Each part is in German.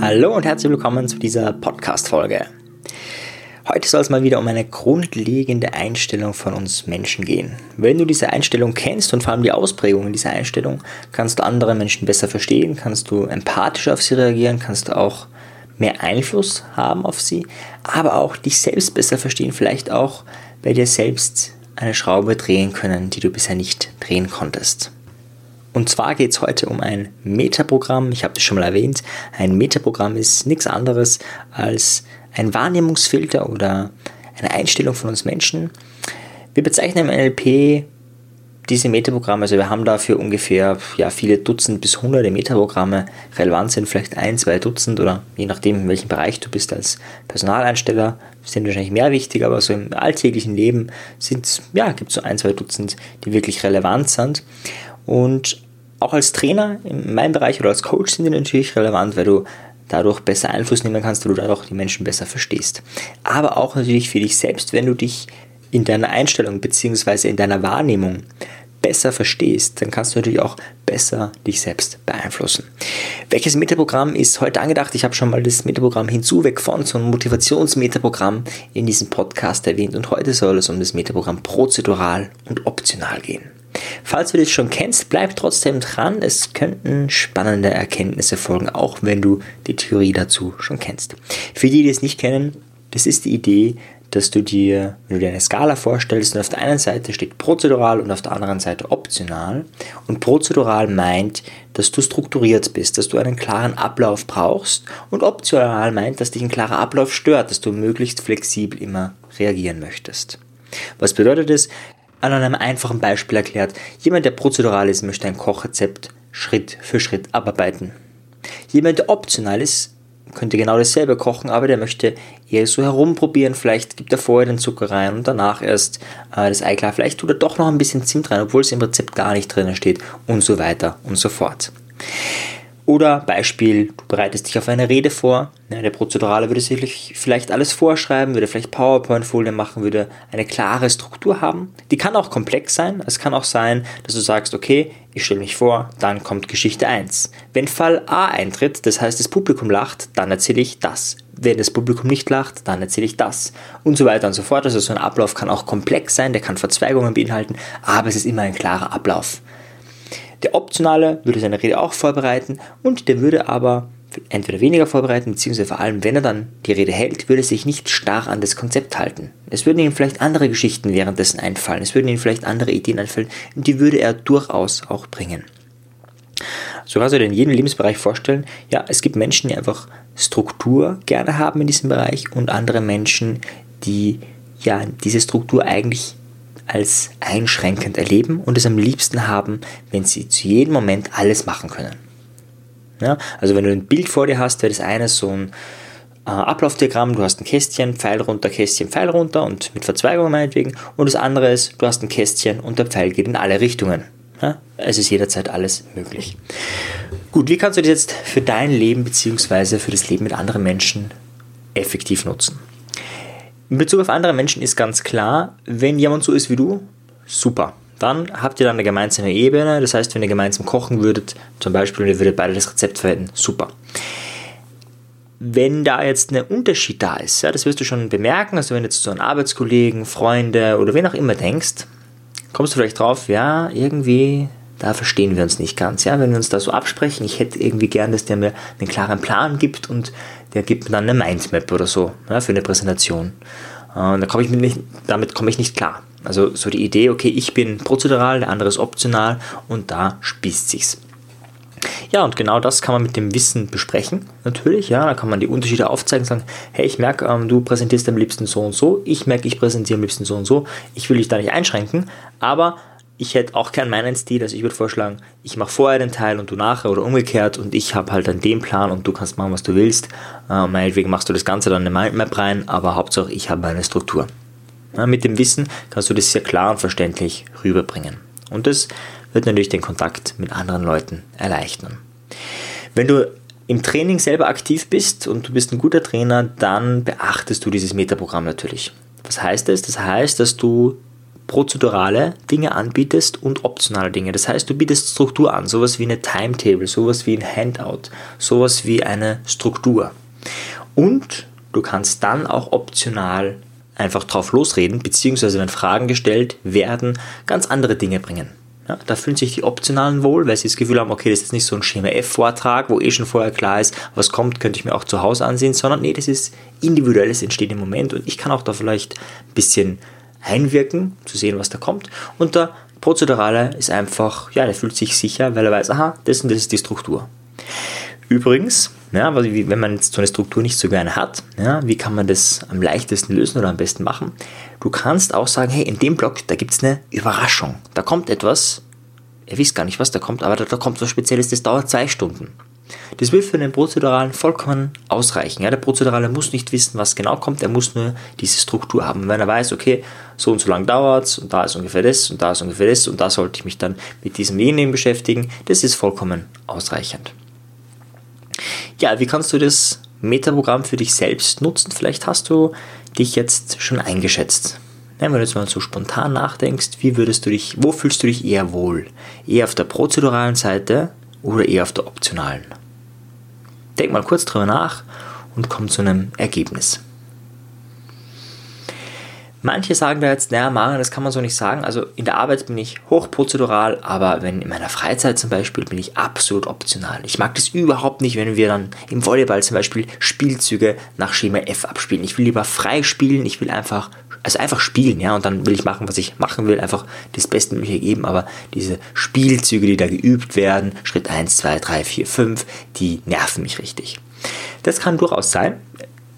Hallo und herzlich willkommen zu dieser Podcast-Folge. Heute soll es mal wieder um eine grundlegende Einstellung von uns Menschen gehen. Wenn du diese Einstellung kennst und vor allem die Ausprägungen dieser Einstellung, kannst du andere Menschen besser verstehen, kannst du empathischer auf sie reagieren, kannst du auch mehr Einfluss haben auf sie, aber auch dich selbst besser verstehen, vielleicht auch bei dir selbst eine Schraube drehen können, die du bisher nicht drehen konntest. Und zwar geht es heute um ein Metaprogramm. Ich habe das schon mal erwähnt. Ein Metaprogramm ist nichts anderes als ein Wahrnehmungsfilter oder eine Einstellung von uns Menschen. Wir bezeichnen im NLP diese Metaprogramme, also wir haben dafür ungefähr ja, viele Dutzend bis hunderte Metaprogramme. Relevant sind vielleicht ein, zwei Dutzend oder je nachdem, in welchem Bereich du bist als Personaleinsteller, sind wahrscheinlich mehr wichtig, aber so im alltäglichen Leben ja, gibt es so ein, zwei Dutzend, die wirklich relevant sind. Und auch als Trainer in meinem Bereich oder als Coach sind die natürlich relevant, weil du dadurch besser Einfluss nehmen kannst, weil du dadurch die Menschen besser verstehst. Aber auch natürlich für dich selbst, wenn du dich in deiner Einstellung bzw. in deiner Wahrnehmung besser verstehst, dann kannst du natürlich auch besser dich selbst beeinflussen. Welches Metaprogramm ist heute angedacht? Ich habe schon mal das Metaprogramm hinzu, weg von, so ein Motivationsmetaprogramm in diesem Podcast erwähnt und heute soll es um das Metaprogramm prozedural und optional gehen. Falls du das schon kennst, bleib trotzdem dran. Es könnten spannende Erkenntnisse folgen, auch wenn du die Theorie dazu schon kennst. Für die, die es nicht kennen, das ist die Idee, dass du dir, wenn du dir eine Skala vorstellst, und auf der einen Seite steht prozedural und auf der anderen Seite optional. Und prozedural meint, dass du strukturiert bist, dass du einen klaren Ablauf brauchst. Und optional meint, dass dich ein klarer Ablauf stört, dass du möglichst flexibel immer reagieren möchtest. Was bedeutet das? An einem einfachen Beispiel erklärt. Jemand, der prozedural ist, möchte ein Kochrezept Schritt für Schritt abarbeiten. Jemand, der optional ist, könnte genau dasselbe kochen, aber der möchte eher so herumprobieren. Vielleicht gibt er vorher den Zucker rein und danach erst äh, das Ei klar. Vielleicht tut er doch noch ein bisschen Zimt rein, obwohl es im Rezept gar nicht drinnen steht und so weiter und so fort. Oder Beispiel, du bereitest dich auf eine Rede vor. Ja, der Prozedurale würde sich vielleicht alles vorschreiben, würde vielleicht PowerPoint-Folien machen, würde eine klare Struktur haben. Die kann auch komplex sein. Es kann auch sein, dass du sagst, okay, ich stelle mich vor, dann kommt Geschichte 1. Wenn Fall A eintritt, das heißt das Publikum lacht, dann erzähle ich das. Wenn das Publikum nicht lacht, dann erzähle ich das. Und so weiter und so fort. Also so ein Ablauf kann auch komplex sein, der kann Verzweigungen beinhalten, aber es ist immer ein klarer Ablauf. Der Optionale würde seine Rede auch vorbereiten und der würde aber entweder weniger vorbereiten, beziehungsweise vor allem, wenn er dann die Rede hält, würde sich nicht starr an das Konzept halten. Es würden ihm vielleicht andere Geschichten währenddessen einfallen, es würden ihm vielleicht andere Ideen einfallen und die würde er durchaus auch bringen. So kannst du dir in jedem Lebensbereich vorstellen, ja, es gibt Menschen, die einfach Struktur gerne haben in diesem Bereich und andere Menschen, die ja diese Struktur eigentlich als einschränkend erleben und es am liebsten haben, wenn sie zu jedem Moment alles machen können. Ja, also wenn du ein Bild vor dir hast, wäre das eine so ein äh, Ablaufdiagramm, du hast ein Kästchen, Pfeil runter, Kästchen, Pfeil runter und mit Verzweigung meinetwegen. Und das andere ist, du hast ein Kästchen und der Pfeil geht in alle Richtungen. Ja, es ist jederzeit alles möglich. Gut, wie kannst du das jetzt für dein Leben bzw. für das Leben mit anderen Menschen effektiv nutzen? In Bezug auf andere Menschen ist ganz klar, wenn jemand so ist wie du, super. Dann habt ihr dann eine gemeinsame Ebene. Das heißt, wenn ihr gemeinsam kochen würdet, zum Beispiel, und ihr würdet beide das Rezept verwenden, super. Wenn da jetzt ein Unterschied da ist, ja, das wirst du schon bemerken, also wenn du jetzt so an Arbeitskollegen, Freunde oder wen auch immer denkst, kommst du vielleicht drauf, ja, irgendwie, da verstehen wir uns nicht ganz. Ja, wenn wir uns da so absprechen, ich hätte irgendwie gern, dass der mir einen klaren Plan gibt und der gibt mir dann eine Mindmap oder so ja, für eine Präsentation. Äh, und da komme ich nicht, damit komme ich nicht klar. Also so die Idee, okay, ich bin prozedural, der andere ist optional und da spießt sich's. Ja, und genau das kann man mit dem Wissen besprechen, natürlich. Ja, da kann man die Unterschiede aufzeigen und sagen, hey, ich merke, ähm, du präsentierst am liebsten so und so, ich merke, ich präsentiere am liebsten so und so, ich will dich da nicht einschränken, aber ich hätte auch gern meinen Stil, also ich würde vorschlagen, ich mache vorher den Teil und du nachher oder umgekehrt und ich habe halt dann den Plan und du kannst machen, was du willst. Äh, meinetwegen machst du das Ganze dann in eine Mindmap rein, aber Hauptsache ich habe eine Struktur. Ja, mit dem Wissen kannst du das sehr klar und verständlich rüberbringen. Und das wird natürlich den Kontakt mit anderen Leuten erleichtern. Wenn du im Training selber aktiv bist und du bist ein guter Trainer, dann beachtest du dieses Metaprogramm natürlich. Was heißt das? Das heißt, dass du prozedurale Dinge anbietest und optionale Dinge. Das heißt, du bietest Struktur an, sowas wie eine Timetable, sowas wie ein Handout, sowas wie eine Struktur. Und du kannst dann auch optional einfach drauf losreden, beziehungsweise wenn Fragen gestellt werden, ganz andere Dinge bringen. Ja, da fühlen sich die Optionalen wohl, weil sie das Gefühl haben, okay, das ist nicht so ein Schema F-Vortrag, wo eh schon vorher klar ist, was kommt, könnte ich mir auch zu Hause ansehen, sondern nee, das ist individuelles entsteht im Moment und ich kann auch da vielleicht ein bisschen einwirken, zu sehen, was da kommt. Und der Prozedurale ist einfach, ja, der fühlt sich sicher, weil er weiß, aha, das und das ist die Struktur. Übrigens, ja, wenn man jetzt so eine Struktur nicht so gerne hat, ja, wie kann man das am leichtesten lösen oder am besten machen? Du kannst auch sagen, hey, in dem Block, da gibt es eine Überraschung. Da kommt etwas, ihr wisst gar nicht, was da kommt, aber da, da kommt was Spezielles, das dauert zwei Stunden. Das wird für den Prozeduralen vollkommen ausreichen. Ja, der Prozedurale muss nicht wissen, was genau kommt, er muss nur diese Struktur haben. wenn er weiß, okay, so und so lang dauert es und da ist ungefähr das und da ist ungefähr das und da sollte ich mich dann mit diesem jenen beschäftigen, das ist vollkommen ausreichend. Ja, wie kannst du das Metaprogramm für dich selbst nutzen? Vielleicht hast du dich jetzt schon eingeschätzt. wenn du jetzt mal so spontan nachdenkst, wie würdest du dich, wo fühlst du dich eher wohl? Eher auf der prozeduralen Seite oder eher auf der optionalen? Denk mal kurz drüber nach und komm zu einem Ergebnis. Manche sagen da jetzt, naja, Marian, das kann man so nicht sagen. Also in der Arbeit bin ich hochprozedural, aber wenn in meiner Freizeit zum Beispiel bin ich absolut optional. Ich mag das überhaupt nicht, wenn wir dann im Volleyball zum Beispiel Spielzüge nach Schema F abspielen. Ich will lieber frei spielen, ich will einfach, also einfach spielen, ja, und dann will ich machen, was ich machen will, einfach das Bestmögliche geben, aber diese Spielzüge, die da geübt werden, Schritt 1, 2, 3, 4, 5, die nerven mich richtig. Das kann durchaus sein.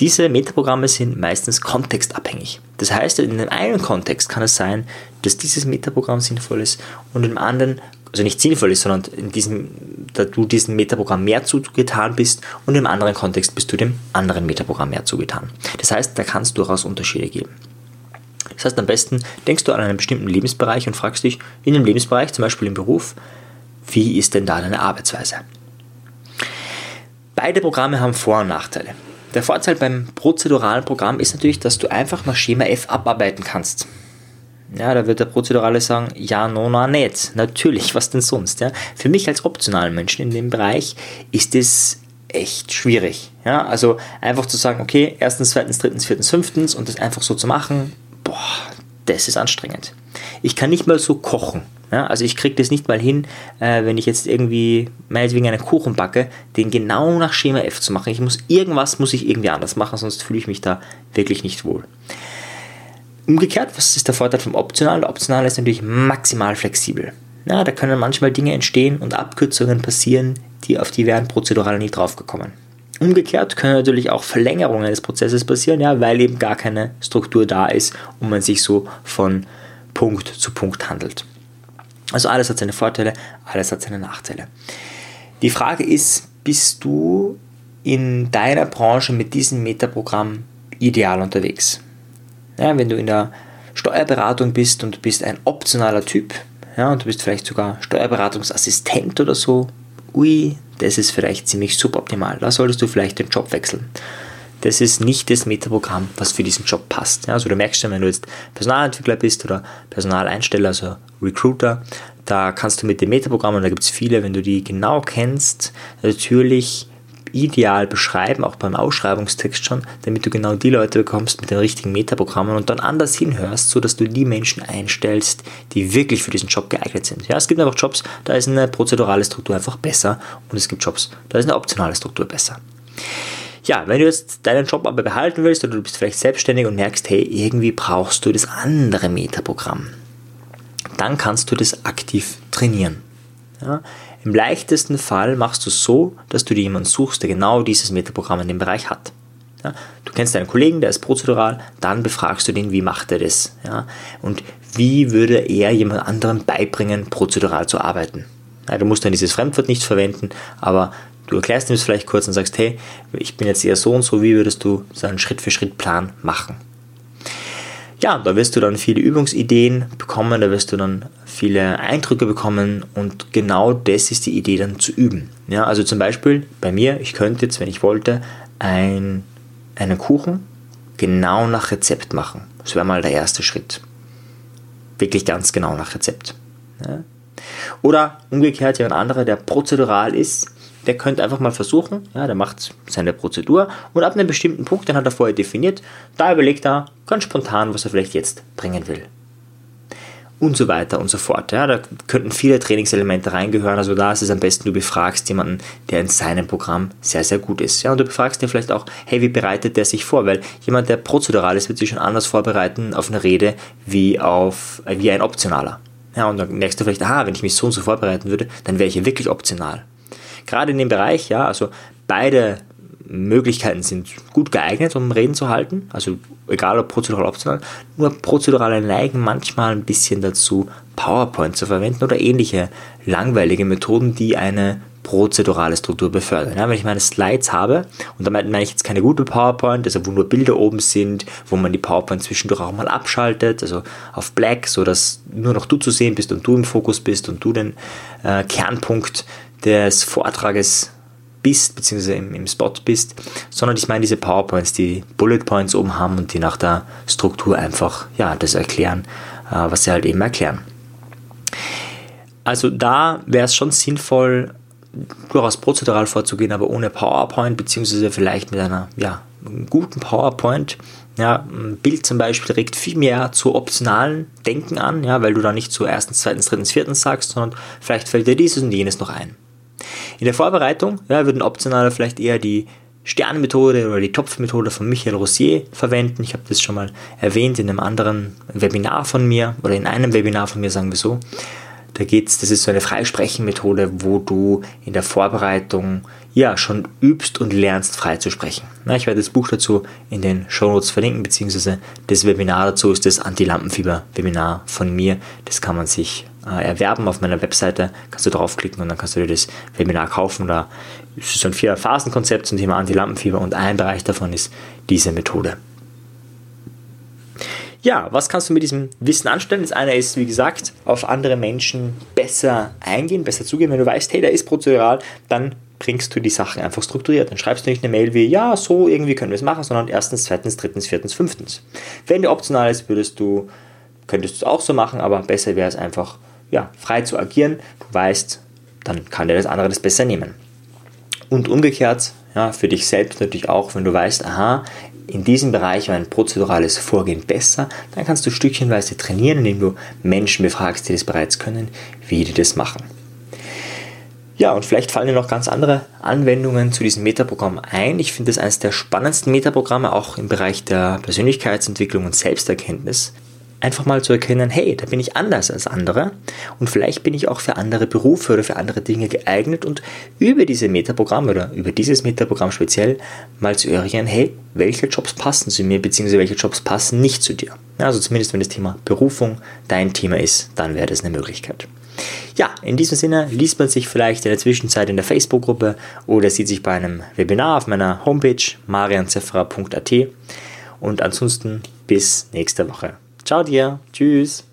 Diese Metaprogramme sind meistens kontextabhängig. Das heißt, in dem einen Kontext kann es sein, dass dieses Metaprogramm sinnvoll ist und im anderen, also nicht sinnvoll ist, sondern in diesem, da du diesem Metaprogramm mehr zugetan bist und im anderen Kontext bist du dem anderen Metaprogramm mehr zugetan. Das heißt, da kann es durchaus Unterschiede geben. Das heißt, am besten denkst du an einen bestimmten Lebensbereich und fragst dich in dem Lebensbereich, zum Beispiel im Beruf, wie ist denn da deine Arbeitsweise? Beide Programme haben Vor- und Nachteile. Der Vorteil beim prozeduralen Programm ist natürlich, dass du einfach nach Schema F abarbeiten kannst. Ja, da wird der Prozedurale sagen, ja, no, no, nicht. Natürlich, was denn sonst? Ja? Für mich als optionalen Menschen in dem Bereich ist es echt schwierig. Ja? Also einfach zu sagen, okay, erstens, zweitens, drittens, viertens, fünftens und das einfach so zu machen, boah, das ist anstrengend. Ich kann nicht mal so kochen. Ja, also ich kriege das nicht mal hin, äh, wenn ich jetzt irgendwie meinetwegen einen Kuchen backe, den genau nach Schema F zu machen. Ich muss irgendwas muss ich irgendwie anders machen, sonst fühle ich mich da wirklich nicht wohl. Umgekehrt, was ist der Vorteil vom Optional? Optional ist natürlich maximal flexibel. Ja, da können manchmal Dinge entstehen und Abkürzungen passieren, die auf die wären prozedural nicht draufgekommen. Umgekehrt können natürlich auch Verlängerungen des Prozesses passieren, ja, weil eben gar keine Struktur da ist und man sich so von Punkt zu Punkt handelt. Also alles hat seine Vorteile, alles hat seine Nachteile. Die Frage ist, bist du in deiner Branche mit diesem Metaprogramm ideal unterwegs? Ja, wenn du in der Steuerberatung bist und du bist ein optionaler Typ, ja, und du bist vielleicht sogar Steuerberatungsassistent oder so, ui, das ist vielleicht ziemlich suboptimal. Da solltest du vielleicht den Job wechseln das ist nicht das Metaprogramm, was für diesen Job passt. Ja, also du merkst schon, wenn du jetzt Personalentwickler bist oder Personaleinsteller, also Recruiter, da kannst du mit dem Metaprogramm, und da gibt es viele, wenn du die genau kennst, natürlich ideal beschreiben, auch beim Ausschreibungstext schon, damit du genau die Leute bekommst mit den richtigen Metaprogrammen und dann anders hinhörst, sodass du die Menschen einstellst, die wirklich für diesen Job geeignet sind. Ja, es gibt einfach Jobs, da ist eine prozedurale Struktur einfach besser und es gibt Jobs, da ist eine optionale Struktur besser. Ja, wenn du jetzt deinen Job aber behalten willst oder du bist vielleicht selbstständig und merkst, hey, irgendwie brauchst du das andere Metaprogramm, dann kannst du das aktiv trainieren. Ja, Im leichtesten Fall machst du es so, dass du dir jemanden suchst, der genau dieses Metaprogramm in dem Bereich hat. Ja, du kennst deinen Kollegen, der ist prozedural, dann befragst du den, wie macht er das? Ja, und wie würde er jemand anderem beibringen, prozedural zu arbeiten? Ja, du musst dann dieses Fremdwort nicht verwenden, aber Du erklärst ihm es vielleicht kurz und sagst, hey, ich bin jetzt eher so und so, wie würdest du so einen Schritt-für-Schritt-Plan machen? Ja, da wirst du dann viele Übungsideen bekommen, da wirst du dann viele Eindrücke bekommen und genau das ist die Idee dann zu üben. Ja, also zum Beispiel bei mir, ich könnte jetzt, wenn ich wollte, ein, einen Kuchen genau nach Rezept machen. Das wäre mal der erste Schritt. wirklich ganz genau nach Rezept. Ja. Oder umgekehrt, ein anderer, der prozedural ist, der könnte einfach mal versuchen, ja, der macht seine Prozedur und ab einem bestimmten Punkt, den hat er vorher definiert, da überlegt er ganz spontan, was er vielleicht jetzt bringen will und so weiter und so fort. Ja, da könnten viele Trainingselemente reingehören. Also da ist es am besten, du befragst jemanden, der in seinem Programm sehr, sehr gut ist. Ja, und du befragst ihn vielleicht auch, hey, wie bereitet der sich vor? Weil jemand, der prozedural ist, wird sich schon anders vorbereiten auf eine Rede wie, auf, wie ein Optionaler. Ja, und dann merkst du vielleicht, aha, wenn ich mich so und so vorbereiten würde, dann wäre ich hier wirklich optional. Gerade in dem Bereich, ja, also beide Möglichkeiten sind gut geeignet, um Reden zu halten. Also egal ob prozedural oder optional. Nur prozedurale neigen manchmal ein bisschen dazu, PowerPoint zu verwenden oder ähnliche langweilige Methoden, die eine prozedurale Struktur befördern. Ja, wenn ich meine Slides habe, und damit meine ich jetzt keine gute PowerPoint, also wo nur Bilder oben sind, wo man die PowerPoint zwischendurch auch mal abschaltet, also auf Black, so dass nur noch du zu sehen bist und du im Fokus bist und du den äh, Kernpunkt des Vortrages bist, beziehungsweise im, im Spot bist, sondern ich meine diese PowerPoints, die Bullet Points oben haben und die nach der Struktur einfach ja, das erklären, äh, was sie halt eben erklären. Also da wäre es schon sinnvoll, durchaus prozedural vorzugehen, aber ohne PowerPoint, beziehungsweise vielleicht mit einer ja, guten PowerPoint. Ja, ein Bild zum Beispiel regt viel mehr zu optionalen Denken an, ja, weil du da nicht zu erstens, zweitens, drittens, viertens sagst, sondern vielleicht fällt dir dieses und jenes noch ein. In der Vorbereitung ja, würden Optionale vielleicht eher die Sternmethode oder die Topfmethode von Michael Rossier verwenden. Ich habe das schon mal erwähnt in einem anderen Webinar von mir oder in einem Webinar von mir, sagen wir so. Da geht's, das ist so eine Freisprechenmethode, wo du in der Vorbereitung ja schon übst und lernst frei zu sprechen. Na, ich werde das Buch dazu in den Show Notes verlinken, beziehungsweise das Webinar dazu ist das Anti-Lampenfieber-Webinar von mir. Das kann man sich äh, erwerben auf meiner Webseite. Kannst du draufklicken und dann kannst du dir das Webinar kaufen. Da ist so ein Vier-Phasen-Konzept zum Thema Anti-Lampenfieber und ein Bereich davon ist diese Methode. Ja, was kannst du mit diesem Wissen anstellen? Das eine ist, wie gesagt, auf andere Menschen besser eingehen, besser zugehen. Wenn du weißt, hey, der ist prozedural, dann bringst du die Sachen einfach strukturiert. Dann schreibst du nicht eine Mail wie, ja, so irgendwie können wir es machen, sondern erstens, zweitens, drittens, viertens, fünftens. Wenn der optional ist, würdest du, könntest du es auch so machen, aber besser wäre es einfach, ja, frei zu agieren. Du weißt, dann kann der das andere das besser nehmen. Und umgekehrt, ja, für dich selbst natürlich auch, wenn du weißt, aha, in diesem Bereich war ein prozedurales Vorgehen besser, dann kannst du stückchenweise trainieren, indem du Menschen befragst, die das bereits können, wie die das machen. Ja, und vielleicht fallen dir noch ganz andere Anwendungen zu diesem Metaprogramm ein. Ich finde es eines der spannendsten Metaprogramme, auch im Bereich der Persönlichkeitsentwicklung und Selbsterkenntnis einfach mal zu erkennen, hey, da bin ich anders als andere und vielleicht bin ich auch für andere Berufe oder für andere Dinge geeignet und über diese Metaprogramme oder über dieses Metaprogramm speziell mal zu eruieren, hey, welche Jobs passen zu mir, beziehungsweise welche Jobs passen nicht zu dir. Also zumindest wenn das Thema Berufung dein Thema ist, dann wäre das eine Möglichkeit. Ja, in diesem Sinne liest man sich vielleicht in der Zwischenzeit in der Facebook-Gruppe oder sieht sich bei einem Webinar auf meiner Homepage marianzefra.at und ansonsten bis nächste Woche. Ciao dir. Tschüss.